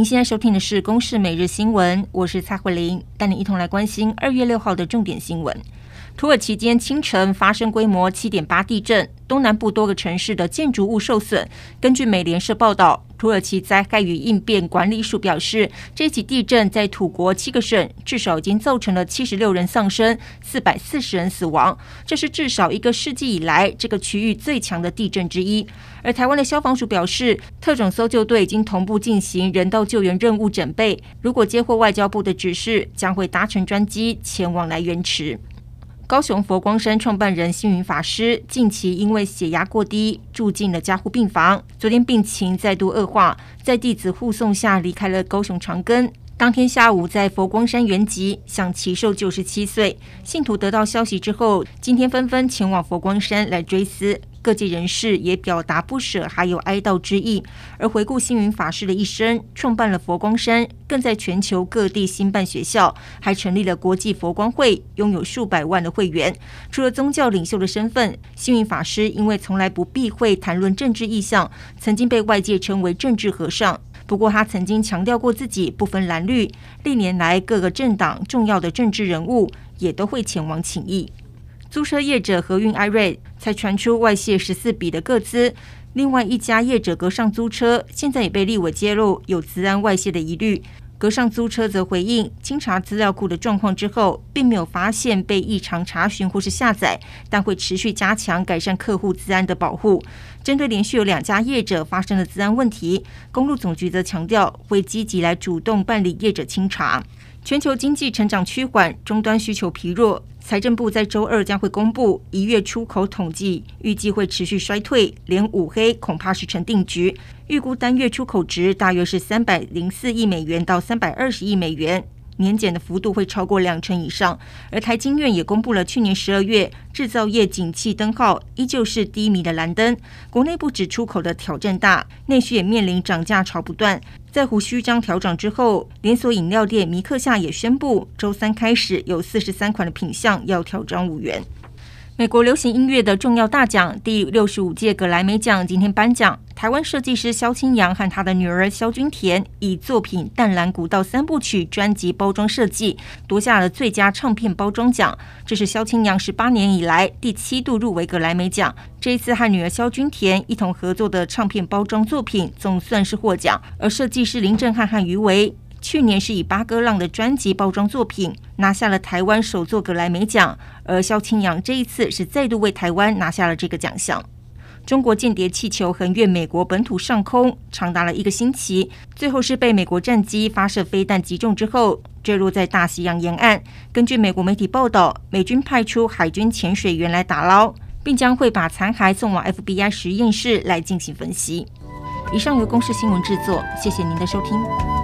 您现在收听的是《公视每日新闻》，我是蔡慧玲，带你一同来关心二月六号的重点新闻。土耳其间清晨发生规模七点八地震，东南部多个城市的建筑物受损。根据美联社报道，土耳其灾害与应变管理署表示，这起地震在土国七个省至少已经造成了七十六人丧生、四百四十人死亡，这是至少一个世纪以来这个区域最强的地震之一。而台湾的消防署表示，特种搜救队已经同步进行人道救援任务准备，如果接获外交部的指示，将会搭乘专机前往来源池。高雄佛光山创办人星云法师近期因为血压过低住进了加护病房，昨天病情再度恶化，在弟子护送下离开了高雄长庚。当天下午在佛光山圆寂，享其寿九十七岁。信徒得到消息之后，今天纷纷前往佛光山来追思。各界人士也表达不舍，还有哀悼之意。而回顾星云法师的一生，创办了佛光山，更在全球各地兴办学校，还成立了国际佛光会，拥有数百万的会员。除了宗教领袖的身份，星云法师因为从来不避讳谈论政治意向，曾经被外界称为政治和尚。不过，他曾经强调过自己不分蓝绿，历年来各个政党重要的政治人物也都会前往请益。租车业者和运艾瑞才传出外泄十四笔的个资，另外一家业者格上租车现在也被立委揭露有资安外泄的疑虑。格上租车则回应，清查资料库的状况之后，并没有发现被异常查询或是下载，但会持续加强改善客户资安的保护。针对连续有两家业者发生的资安问题，公路总局则强调会积极来主动办理业者清查。全球经济成长趋缓，终端需求疲弱。财政部在周二将会公布一月出口统计，预计会持续衰退，连五黑恐怕是成定局。预估单月出口值大约是三百零四亿美元到三百二十亿美元。年减的幅度会超过两成以上，而台经院也公布了去年十二月制造业景气灯号依旧是低迷的蓝灯。国内不止出口的挑战大，内需也面临涨价潮不断。在胡须章调整之后，连锁饮料店米克夏也宣布，周三开始有四十三款的品项要调涨五元。美国流行音乐的重要大奖第六十五届格莱美奖今天颁奖，台湾设计师萧清扬和他的女儿萧君田以作品《淡蓝古道三部曲》专辑包装设计夺下了最佳唱片包装奖，这是萧清扬十八年以来第七度入围格莱美奖。这一次和女儿萧君田一同合作的唱片包装作品总算是获奖，而设计师林振汉和余维。去年是以八哥浪的专辑包装作品拿下了台湾首座格莱美奖，而萧清扬这一次是再度为台湾拿下了这个奖项。中国间谍气球横越美国本土上空长达了一个星期，最后是被美国战机发射飞弹击中之后坠落在大西洋沿岸。根据美国媒体报道，美军派出海军潜水员来打捞，并将会把残骸送往 FBI 实验室来进行分析。以上由公视新闻制作，谢谢您的收听。